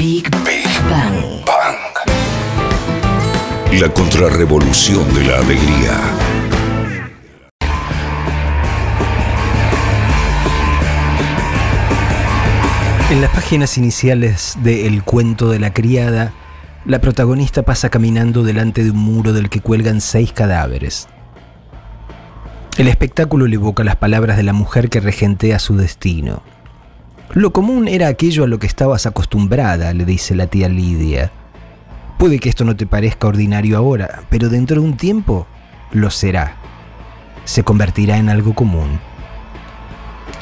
Big, Bang. Bang. La contrarrevolución de la alegría. En las páginas iniciales de El cuento de la criada, la protagonista pasa caminando delante de un muro del que cuelgan seis cadáveres. El espectáculo le evoca las palabras de la mujer que regentea su destino. Lo común era aquello a lo que estabas acostumbrada, le dice la tía Lidia. Puede que esto no te parezca ordinario ahora, pero dentro de un tiempo lo será. Se convertirá en algo común.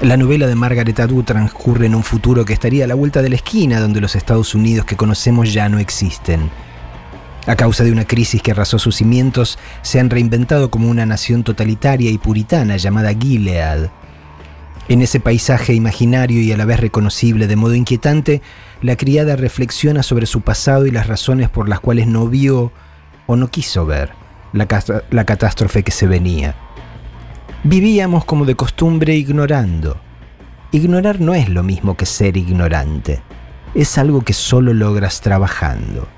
La novela de Margaret Atwood transcurre en un futuro que estaría a la vuelta de la esquina donde los Estados Unidos que conocemos ya no existen. A causa de una crisis que arrasó sus cimientos, se han reinventado como una nación totalitaria y puritana llamada Gilead. En ese paisaje imaginario y a la vez reconocible de modo inquietante, la criada reflexiona sobre su pasado y las razones por las cuales no vio o no quiso ver la, la catástrofe que se venía. Vivíamos como de costumbre ignorando. Ignorar no es lo mismo que ser ignorante. Es algo que solo logras trabajando.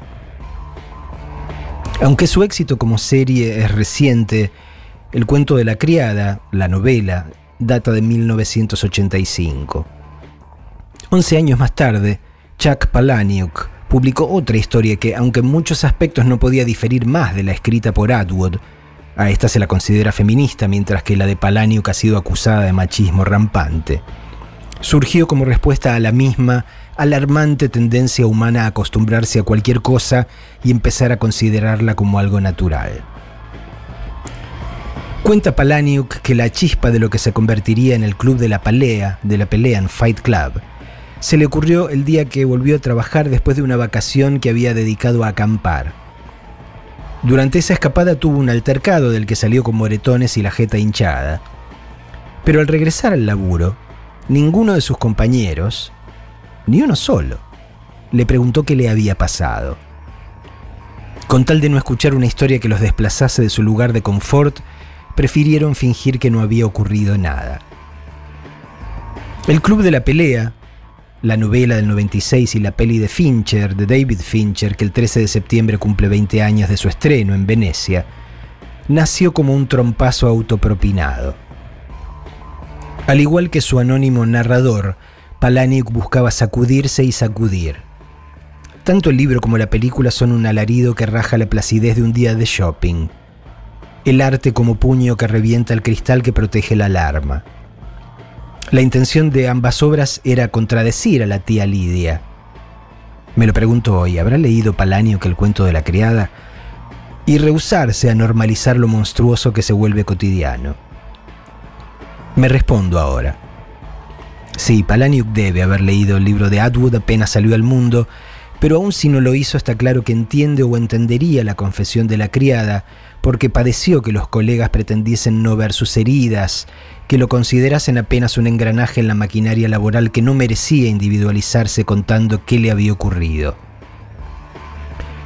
Aunque su éxito como serie es reciente, El cuento de la criada, la novela, data de 1985. Once años más tarde, Chuck Palahniuk publicó otra historia que, aunque en muchos aspectos no podía diferir más de la escrita por Atwood, a esta se la considera feminista, mientras que la de Palaniuk ha sido acusada de machismo rampante. Surgió como respuesta a la misma alarmante tendencia humana a acostumbrarse a cualquier cosa y empezar a considerarla como algo natural. Cuenta Palaniuk que la chispa de lo que se convertiría en el club de la pelea, de la pelea en Fight Club, se le ocurrió el día que volvió a trabajar después de una vacación que había dedicado a acampar. Durante esa escapada tuvo un altercado del que salió con moretones y la jeta hinchada. Pero al regresar al laburo, ninguno de sus compañeros, ni uno solo, le preguntó qué le había pasado. Con tal de no escuchar una historia que los desplazase de su lugar de confort, prefirieron fingir que no había ocurrido nada. El Club de la Pelea, la novela del 96 y la peli de Fincher, de David Fincher, que el 13 de septiembre cumple 20 años de su estreno en Venecia, nació como un trompazo autopropinado. Al igual que su anónimo narrador, Palahniuk buscaba sacudirse y sacudir. Tanto el libro como la película son un alarido que raja la placidez de un día de shopping. El arte como puño que revienta el cristal que protege la alarma. La intención de ambas obras era contradecir a la tía Lidia. Me lo pregunto hoy, ¿habrá leído Palanio el cuento de la criada? Y rehusarse a normalizar lo monstruoso que se vuelve cotidiano. Me respondo ahora. Sí, Palaniuk debe haber leído el libro de Atwood apenas salió al mundo, pero aun si no lo hizo está claro que entiende o entendería la confesión de la criada, porque padeció que los colegas pretendiesen no ver sus heridas, que lo considerasen apenas un engranaje en la maquinaria laboral que no merecía individualizarse contando qué le había ocurrido.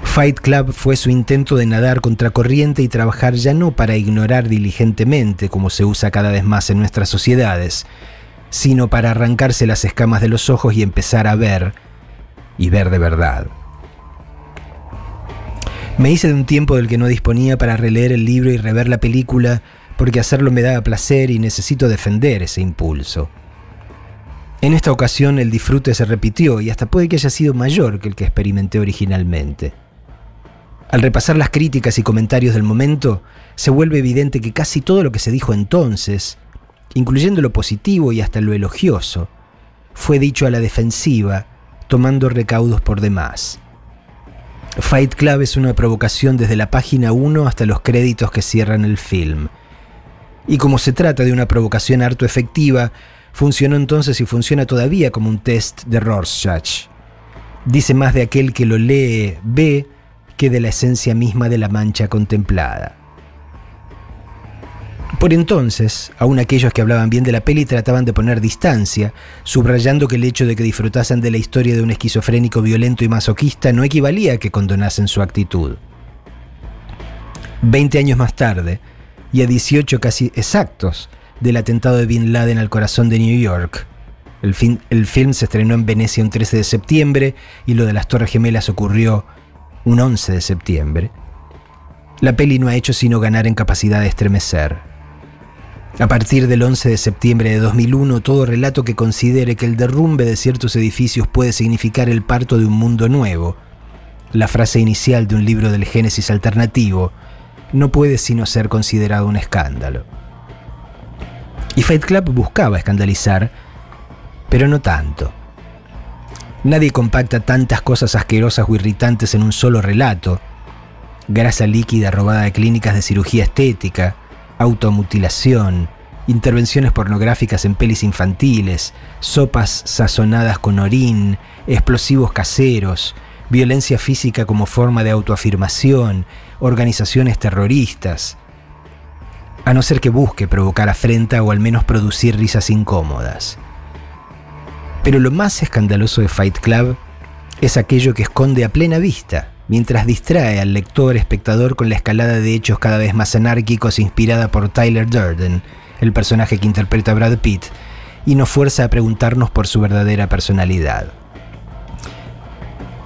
Fight Club fue su intento de nadar contracorriente y trabajar ya no para ignorar diligentemente, como se usa cada vez más en nuestras sociedades, sino para arrancarse las escamas de los ojos y empezar a ver, y ver de verdad. Me hice de un tiempo del que no disponía para releer el libro y rever la película, porque hacerlo me da placer y necesito defender ese impulso. En esta ocasión el disfrute se repitió y hasta puede que haya sido mayor que el que experimenté originalmente. Al repasar las críticas y comentarios del momento, se vuelve evidente que casi todo lo que se dijo entonces, incluyendo lo positivo y hasta lo elogioso, fue dicho a la defensiva, tomando recaudos por demás. Fight Club es una provocación desde la página 1 hasta los créditos que cierran el film. Y como se trata de una provocación harto efectiva, funcionó entonces y funciona todavía como un test de Rorschach. Dice más de aquel que lo lee, ve, que de la esencia misma de la mancha contemplada. Por entonces, aún aquellos que hablaban bien de la peli trataban de poner distancia, subrayando que el hecho de que disfrutasen de la historia de un esquizofrénico violento y masoquista no equivalía a que condonasen su actitud. Veinte años más tarde, y a 18 casi exactos del atentado de Bin Laden al corazón de New York, El, el film se estrenó en Venecia un 13 de septiembre y lo de las Torres Gemelas ocurrió un 11 de septiembre. La peli no ha hecho sino ganar en capacidad de estremecer. A partir del 11 de septiembre de 2001, todo relato que considere que el derrumbe de ciertos edificios puede significar el parto de un mundo nuevo, la frase inicial de un libro del Génesis alternativo, no puede sino ser considerado un escándalo. Y Fight Club buscaba escandalizar, pero no tanto. Nadie compacta tantas cosas asquerosas o irritantes en un solo relato. Grasa líquida robada de clínicas de cirugía estética, automutilación, intervenciones pornográficas en pelis infantiles, sopas sazonadas con orín, explosivos caseros, violencia física como forma de autoafirmación, organizaciones terroristas, a no ser que busque provocar afrenta o al menos producir risas incómodas. Pero lo más escandaloso de Fight Club es aquello que esconde a plena vista, mientras distrae al lector espectador con la escalada de hechos cada vez más anárquicos inspirada por Tyler Durden, el personaje que interpreta a Brad Pitt, y nos fuerza a preguntarnos por su verdadera personalidad.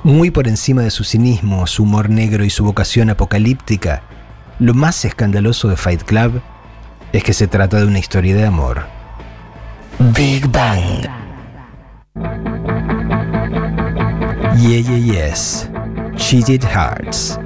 Muy por encima de su cinismo, su humor negro y su vocación apocalíptica, lo más escandaloso de Fight Club es que se trata de una historia de amor. Big Bang. Yeah, yeah, yes. Cheated Hearts.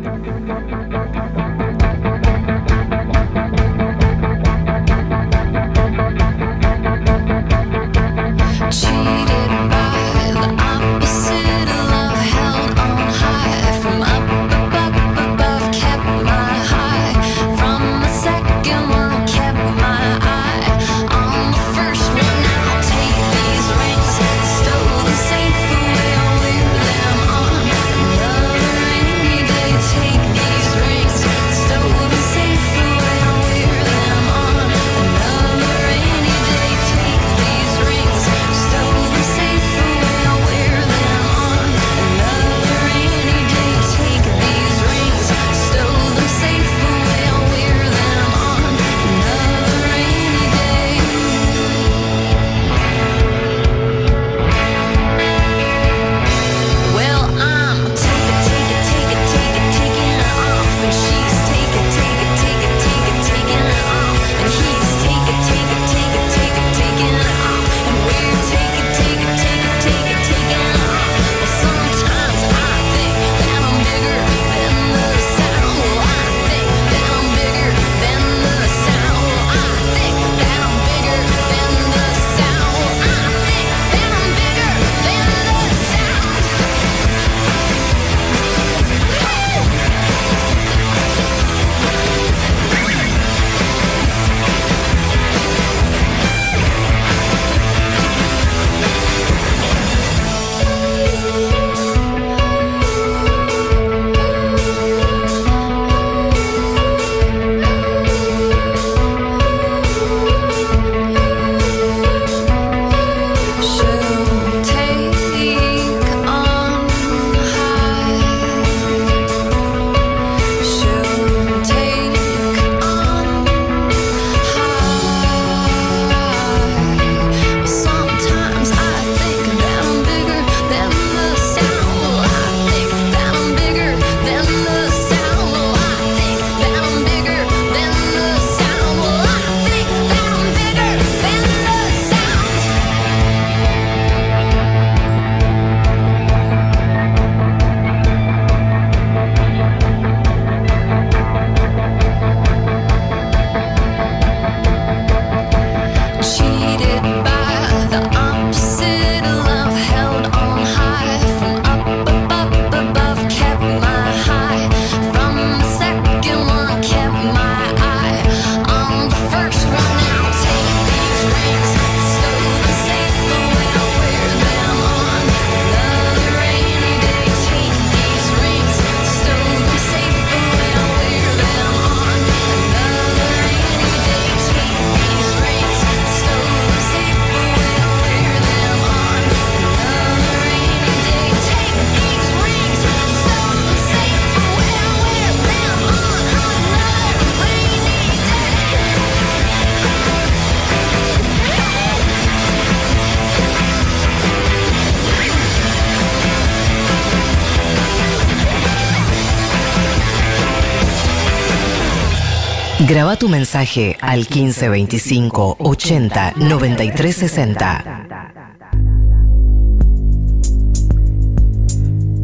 Graba tu mensaje al 1525 80 93 60.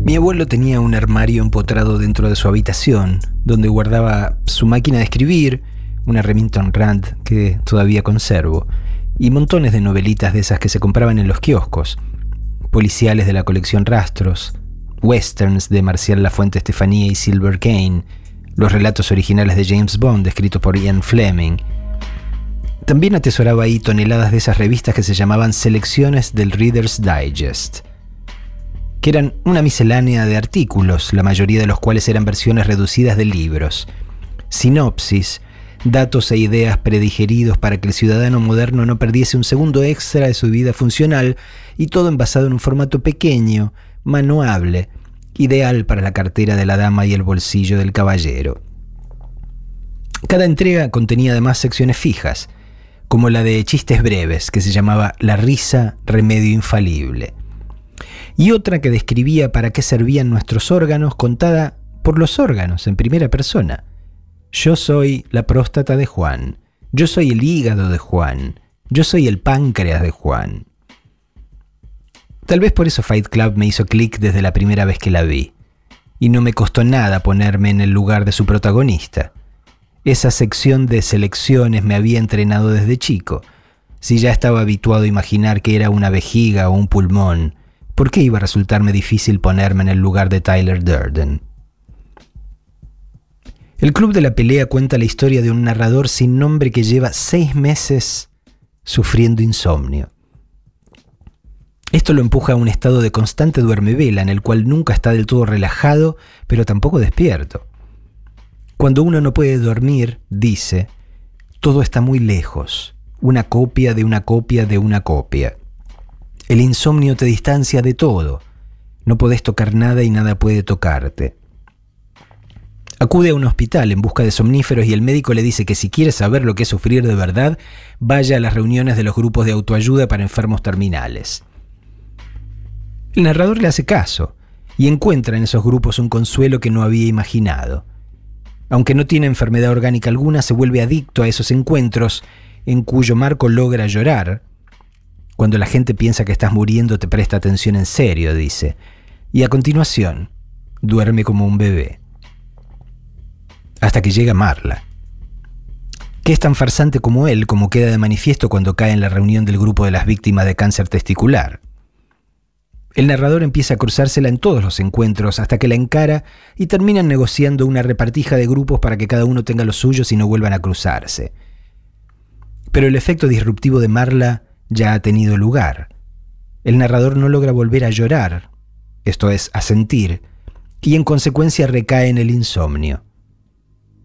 Mi abuelo tenía un armario empotrado dentro de su habitación, donde guardaba su máquina de escribir, una Remington Rand que todavía conservo, y montones de novelitas de esas que se compraban en los kioscos, policiales de la colección Rastros, westerns de Marcial Lafuente Estefanía y Silver Kane, los relatos originales de James Bond escritos por Ian Fleming. También atesoraba ahí toneladas de esas revistas que se llamaban Selecciones del Reader's Digest, que eran una miscelánea de artículos, la mayoría de los cuales eran versiones reducidas de libros, sinopsis, datos e ideas predigeridos para que el ciudadano moderno no perdiese un segundo extra de su vida funcional y todo envasado en un formato pequeño, manuable, ideal para la cartera de la dama y el bolsillo del caballero. Cada entrega contenía además secciones fijas, como la de chistes breves, que se llamaba La risa, remedio infalible, y otra que describía para qué servían nuestros órganos, contada por los órganos en primera persona. Yo soy la próstata de Juan, yo soy el hígado de Juan, yo soy el páncreas de Juan. Tal vez por eso Fight Club me hizo clic desde la primera vez que la vi. Y no me costó nada ponerme en el lugar de su protagonista. Esa sección de selecciones me había entrenado desde chico. Si ya estaba habituado a imaginar que era una vejiga o un pulmón, ¿por qué iba a resultarme difícil ponerme en el lugar de Tyler Durden? El Club de la Pelea cuenta la historia de un narrador sin nombre que lleva seis meses sufriendo insomnio. Esto lo empuja a un estado de constante duermevela en el cual nunca está del todo relajado, pero tampoco despierto. Cuando uno no puede dormir, dice, todo está muy lejos, una copia de una copia de una copia. El insomnio te distancia de todo, no podés tocar nada y nada puede tocarte. Acude a un hospital en busca de somníferos y el médico le dice que si quiere saber lo que es sufrir de verdad, vaya a las reuniones de los grupos de autoayuda para enfermos terminales. El narrador le hace caso y encuentra en esos grupos un consuelo que no había imaginado. Aunque no tiene enfermedad orgánica alguna, se vuelve adicto a esos encuentros en cuyo marco logra llorar. Cuando la gente piensa que estás muriendo te presta atención en serio, dice. Y a continuación, duerme como un bebé. Hasta que llega Marla. Que es tan farsante como él, como queda de manifiesto cuando cae en la reunión del grupo de las víctimas de cáncer testicular. El narrador empieza a cruzársela en todos los encuentros hasta que la encara y terminan negociando una repartija de grupos para que cada uno tenga los suyos y no vuelvan a cruzarse. Pero el efecto disruptivo de Marla ya ha tenido lugar. El narrador no logra volver a llorar, esto es, a sentir, y en consecuencia recae en el insomnio.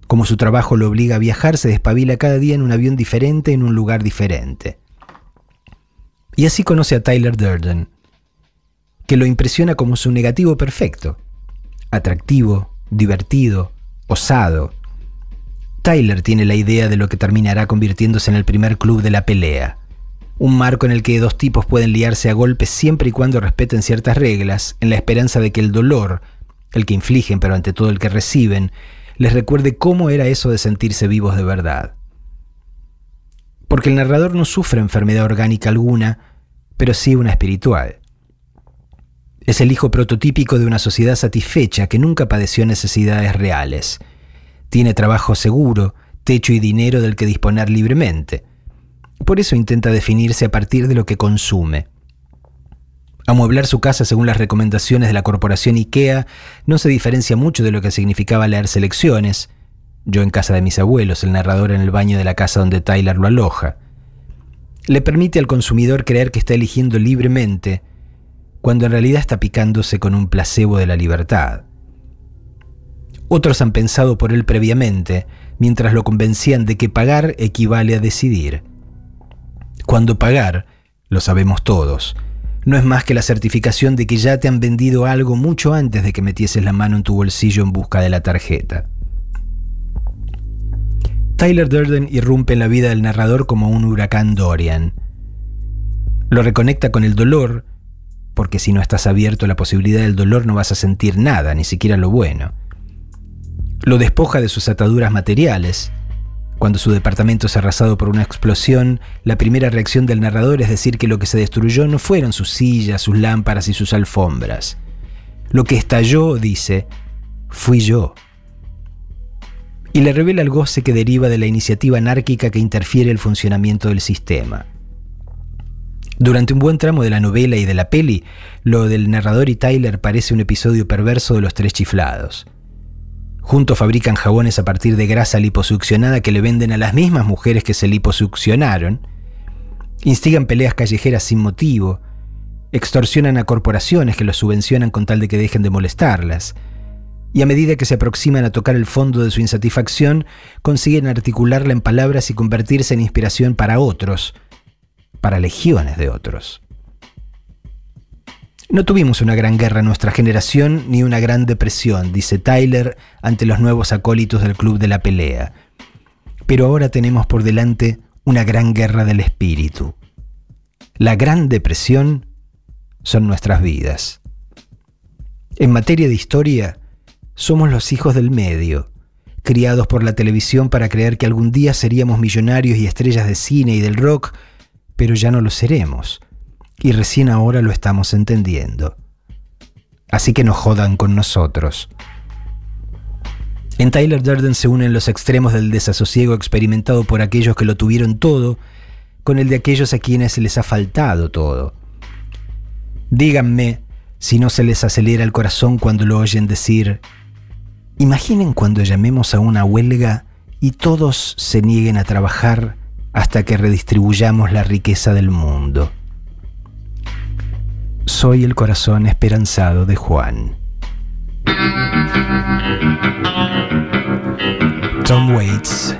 Como su trabajo lo obliga a viajar, se despabila cada día en un avión diferente, en un lugar diferente. Y así conoce a Tyler Durden, que lo impresiona como su negativo perfecto, atractivo, divertido, osado. Tyler tiene la idea de lo que terminará convirtiéndose en el primer club de la pelea, un marco en el que dos tipos pueden liarse a golpes siempre y cuando respeten ciertas reglas, en la esperanza de que el dolor, el que infligen pero ante todo el que reciben, les recuerde cómo era eso de sentirse vivos de verdad. Porque el narrador no sufre enfermedad orgánica alguna, pero sí una espiritual. Es el hijo prototípico de una sociedad satisfecha que nunca padeció necesidades reales. Tiene trabajo seguro, techo y dinero del que disponer libremente. Por eso intenta definirse a partir de lo que consume. Amueblar su casa según las recomendaciones de la corporación IKEA no se diferencia mucho de lo que significaba leer selecciones. Yo en casa de mis abuelos, el narrador en el baño de la casa donde Tyler lo aloja. Le permite al consumidor creer que está eligiendo libremente, cuando en realidad está picándose con un placebo de la libertad. Otros han pensado por él previamente, mientras lo convencían de que pagar equivale a decidir. Cuando pagar, lo sabemos todos, no es más que la certificación de que ya te han vendido algo mucho antes de que metieses la mano en tu bolsillo en busca de la tarjeta. Tyler Durden irrumpe en la vida del narrador como un huracán Dorian. Lo reconecta con el dolor porque si no estás abierto a la posibilidad del dolor no vas a sentir nada, ni siquiera lo bueno. Lo despoja de sus ataduras materiales, Cuando su departamento es arrasado por una explosión, la primera reacción del narrador es decir que lo que se destruyó no fueron sus sillas, sus lámparas y sus alfombras. Lo que estalló, dice, fui yo. Y le revela el goce que deriva de la iniciativa anárquica que interfiere el funcionamiento del sistema. Durante un buen tramo de la novela y de la peli, lo del narrador y Tyler parece un episodio perverso de los tres chiflados. Juntos fabrican jabones a partir de grasa liposuccionada que le venden a las mismas mujeres que se liposuccionaron, instigan peleas callejeras sin motivo, extorsionan a corporaciones que los subvencionan con tal de que dejen de molestarlas, y a medida que se aproximan a tocar el fondo de su insatisfacción, consiguen articularla en palabras y convertirse en inspiración para otros, para legiones de otros. No tuvimos una gran guerra en nuestra generación ni una gran depresión, dice Tyler ante los nuevos acólitos del Club de la Pelea. Pero ahora tenemos por delante una gran guerra del espíritu. La gran depresión son nuestras vidas. En materia de historia, somos los hijos del medio, criados por la televisión para creer que algún día seríamos millonarios y estrellas de cine y del rock, pero ya no lo seremos y recién ahora lo estamos entendiendo. Así que no jodan con nosotros. En Tyler Durden se unen los extremos del desasosiego experimentado por aquellos que lo tuvieron todo con el de aquellos a quienes les ha faltado todo. Díganme si no se les acelera el corazón cuando lo oyen decir, imaginen cuando llamemos a una huelga y todos se nieguen a trabajar hasta que redistribuyamos la riqueza del mundo. Soy el corazón esperanzado de Juan. Tom Waits,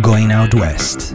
Going Out West.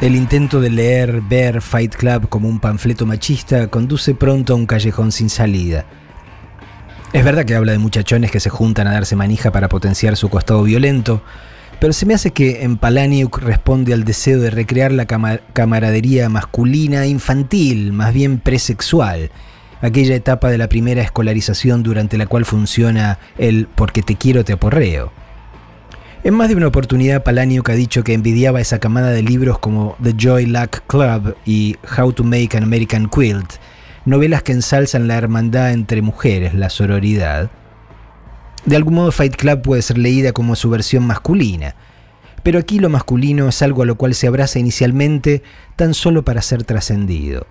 El intento de leer, ver Fight Club como un panfleto machista conduce pronto a un callejón sin salida. Es verdad que habla de muchachones que se juntan a darse manija para potenciar su costado violento, pero se me hace que en Palaniuk responde al deseo de recrear la cama- camaradería masculina infantil, más bien presexual, aquella etapa de la primera escolarización durante la cual funciona el porque te quiero te aporreo. En más de una oportunidad, Palaniuk ha dicho que envidiaba esa camada de libros como The Joy Luck Club y How to Make an American Quilt, novelas que ensalzan la hermandad entre mujeres, la sororidad. De algún modo, Fight Club puede ser leída como su versión masculina, pero aquí lo masculino es algo a lo cual se abraza inicialmente tan solo para ser trascendido.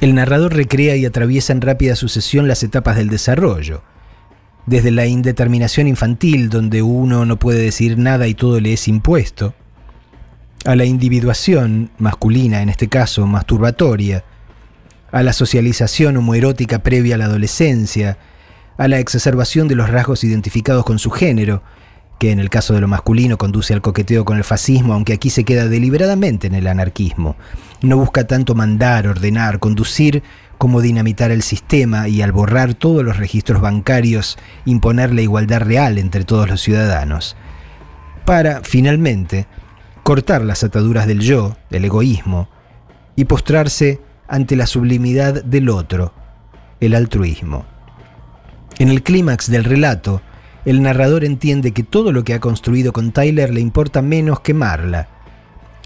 El narrador recrea y atraviesa en rápida sucesión las etapas del desarrollo desde la indeterminación infantil, donde uno no puede decir nada y todo le es impuesto, a la individuación masculina, en este caso masturbatoria, a la socialización homoerótica previa a la adolescencia, a la exacerbación de los rasgos identificados con su género, que en el caso de lo masculino conduce al coqueteo con el fascismo, aunque aquí se queda deliberadamente en el anarquismo. No busca tanto mandar, ordenar, conducir, como dinamitar el sistema y al borrar todos los registros bancarios, imponer la igualdad real entre todos los ciudadanos. Para, finalmente, cortar las ataduras del yo, del egoísmo, y postrarse ante la sublimidad del otro, el altruismo. En el clímax del relato, el narrador entiende que todo lo que ha construido con Tyler le importa menos que Marla,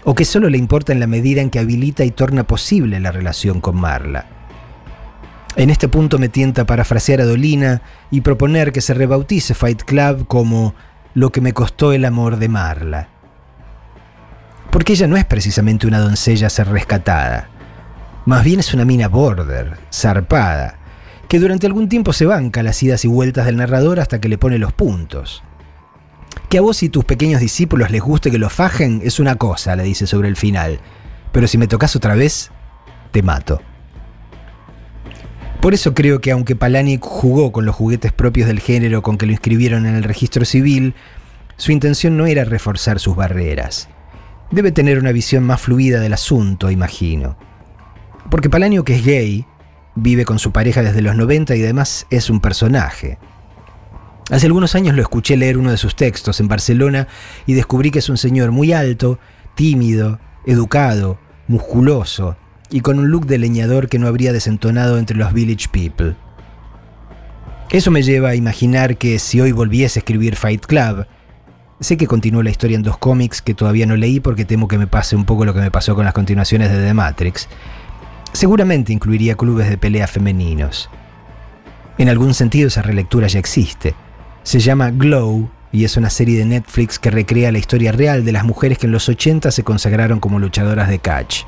o que solo le importa en la medida en que habilita y torna posible la relación con Marla. En este punto me tienta parafrasear a Dolina y proponer que se rebautice Fight Club como lo que me costó el amor de Marla. Porque ella no es precisamente una doncella a ser rescatada. Más bien es una mina border, zarpada, que durante algún tiempo se banca las idas y vueltas del narrador hasta que le pone los puntos. Que a vos y tus pequeños discípulos les guste que lo fajen es una cosa, le dice sobre el final. Pero si me tocas otra vez, te mato. Por eso creo que aunque Palaniuk jugó con los juguetes propios del género con que lo inscribieron en el registro civil, su intención no era reforzar sus barreras. Debe tener una visión más fluida del asunto, imagino. Porque Palaniuk es gay, vive con su pareja desde los 90 y además es un personaje. Hace algunos años lo escuché leer uno de sus textos en Barcelona y descubrí que es un señor muy alto, tímido, educado, musculoso y con un look de leñador que no habría desentonado entre los village people. Eso me lleva a imaginar que si hoy volviese a escribir Fight Club, sé que continúo la historia en dos cómics que todavía no leí porque temo que me pase un poco lo que me pasó con las continuaciones de The Matrix, seguramente incluiría clubes de pelea femeninos. En algún sentido esa relectura ya existe. Se llama Glow y es una serie de Netflix que recrea la historia real de las mujeres que en los 80 se consagraron como luchadoras de catch.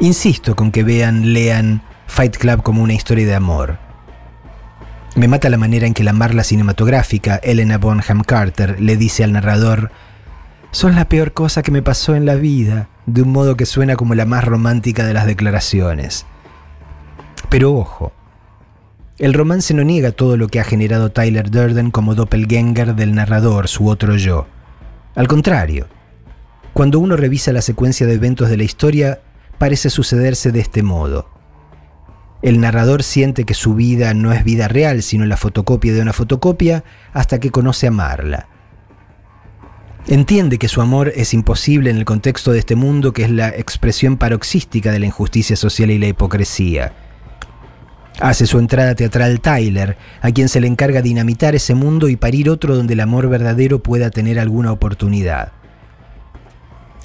Insisto con que vean, lean Fight Club como una historia de amor. Me mata la manera en que la Marla cinematográfica, Elena Bonham Carter, le dice al narrador, Son la peor cosa que me pasó en la vida, de un modo que suena como la más romántica de las declaraciones. Pero ojo, el romance no niega todo lo que ha generado Tyler Durden como doppelganger del narrador, su otro yo. Al contrario, cuando uno revisa la secuencia de eventos de la historia, parece sucederse de este modo. El narrador siente que su vida no es vida real, sino la fotocopia de una fotocopia, hasta que conoce a Marla. Entiende que su amor es imposible en el contexto de este mundo que es la expresión paroxística de la injusticia social y la hipocresía. Hace su entrada teatral Tyler, a quien se le encarga dinamitar ese mundo y parir otro donde el amor verdadero pueda tener alguna oportunidad.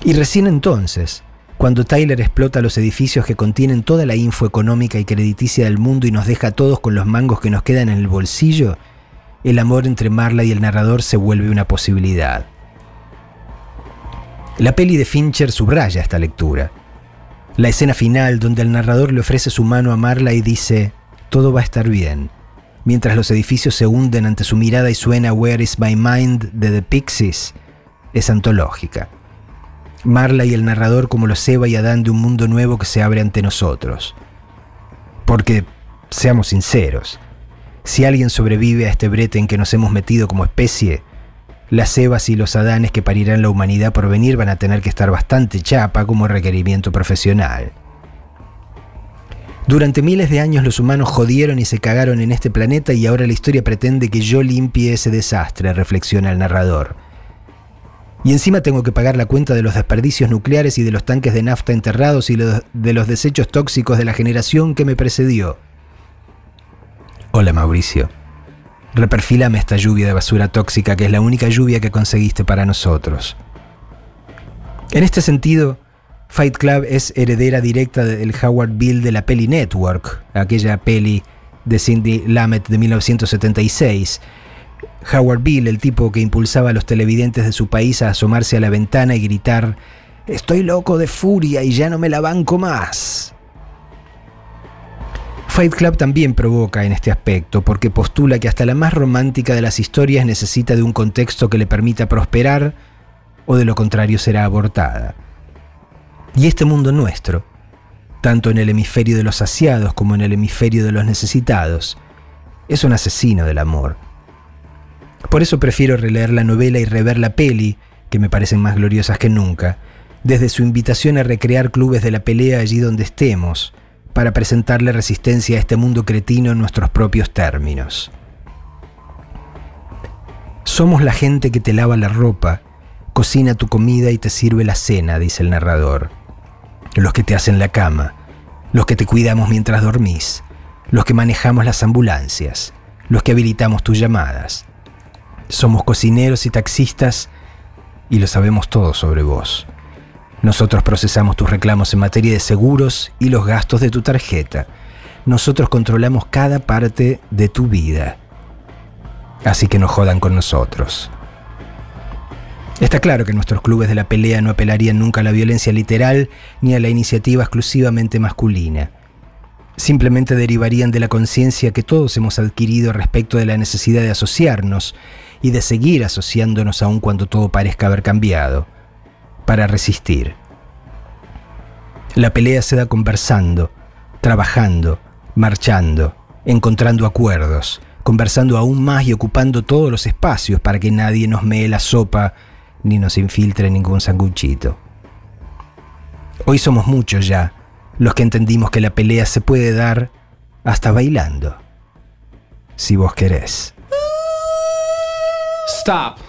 Y recién entonces, cuando Tyler explota los edificios que contienen toda la info económica y crediticia del mundo y nos deja a todos con los mangos que nos quedan en el bolsillo, el amor entre Marla y el narrador se vuelve una posibilidad. La peli de Fincher subraya esta lectura. La escena final donde el narrador le ofrece su mano a Marla y dice, todo va a estar bien, mientras los edificios se hunden ante su mirada y suena Where is my mind de The Pixies, es antológica. Marla y el narrador como los Eva y Adán de un mundo nuevo que se abre ante nosotros. Porque seamos sinceros, si alguien sobrevive a este brete en que nos hemos metido como especie, las Evas y los Adanes que parirán la humanidad por venir van a tener que estar bastante chapa como requerimiento profesional. Durante miles de años los humanos jodieron y se cagaron en este planeta y ahora la historia pretende que yo limpie ese desastre, reflexiona el narrador. Y encima tengo que pagar la cuenta de los desperdicios nucleares y de los tanques de nafta enterrados y de los desechos tóxicos de la generación que me precedió. Hola Mauricio. Reperfilame esta lluvia de basura tóxica que es la única lluvia que conseguiste para nosotros. En este sentido, Fight Club es heredera directa del Howard Bill de la peli Network, aquella peli de Cindy Lamet de 1976. Howard Bill, el tipo que impulsaba a los televidentes de su país a asomarse a la ventana y gritar, Estoy loco de furia y ya no me la banco más. Fight Club también provoca en este aspecto, porque postula que hasta la más romántica de las historias necesita de un contexto que le permita prosperar, o de lo contrario será abortada. Y este mundo nuestro, tanto en el hemisferio de los saciados como en el hemisferio de los necesitados, es un asesino del amor. Por eso prefiero releer la novela y rever la peli, que me parecen más gloriosas que nunca, desde su invitación a recrear clubes de la pelea allí donde estemos, para presentarle resistencia a este mundo cretino en nuestros propios términos. Somos la gente que te lava la ropa, cocina tu comida y te sirve la cena, dice el narrador. Los que te hacen la cama, los que te cuidamos mientras dormís, los que manejamos las ambulancias, los que habilitamos tus llamadas. Somos cocineros y taxistas y lo sabemos todo sobre vos. Nosotros procesamos tus reclamos en materia de seguros y los gastos de tu tarjeta. Nosotros controlamos cada parte de tu vida. Así que no jodan con nosotros. Está claro que nuestros clubes de la pelea no apelarían nunca a la violencia literal ni a la iniciativa exclusivamente masculina. Simplemente derivarían de la conciencia que todos hemos adquirido respecto de la necesidad de asociarnos y de seguir asociándonos aun cuando todo parezca haber cambiado, para resistir. La pelea se da conversando, trabajando, marchando, encontrando acuerdos, conversando aún más y ocupando todos los espacios para que nadie nos mee la sopa ni nos infiltre ningún sanguchito. Hoy somos muchos ya los que entendimos que la pelea se puede dar hasta bailando, si vos querés. Stop.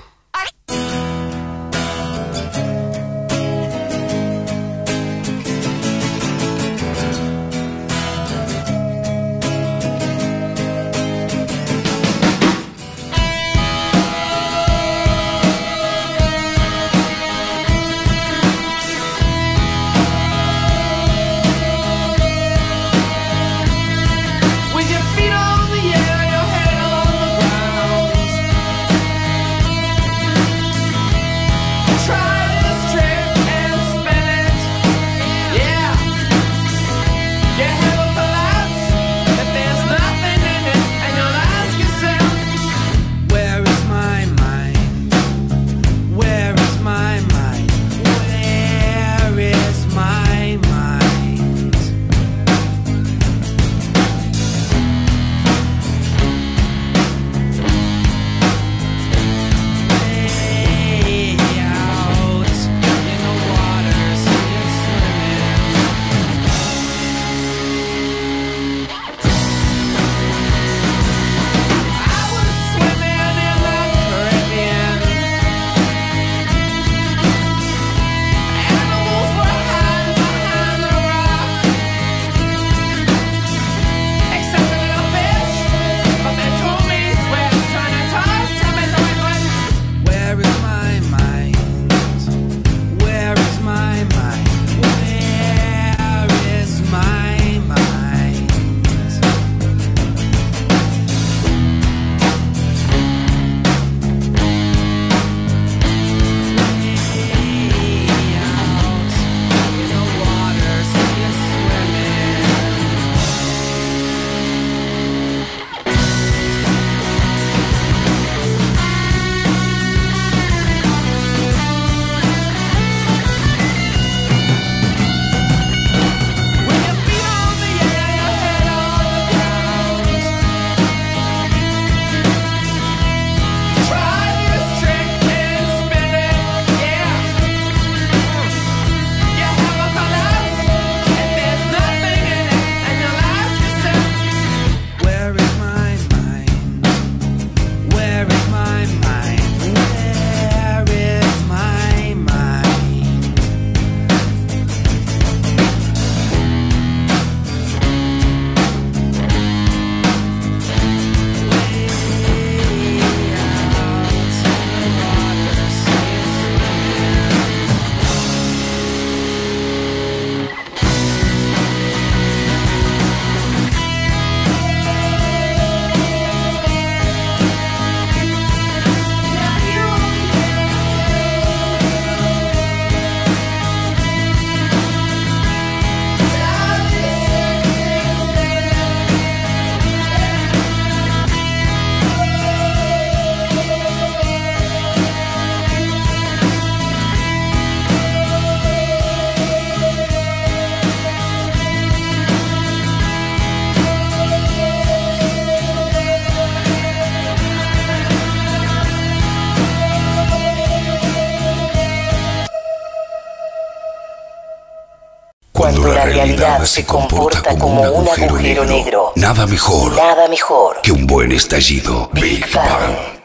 Se comporta como un agujero negro. Nada mejor Nada mejor que un buen estallido. Big Bang.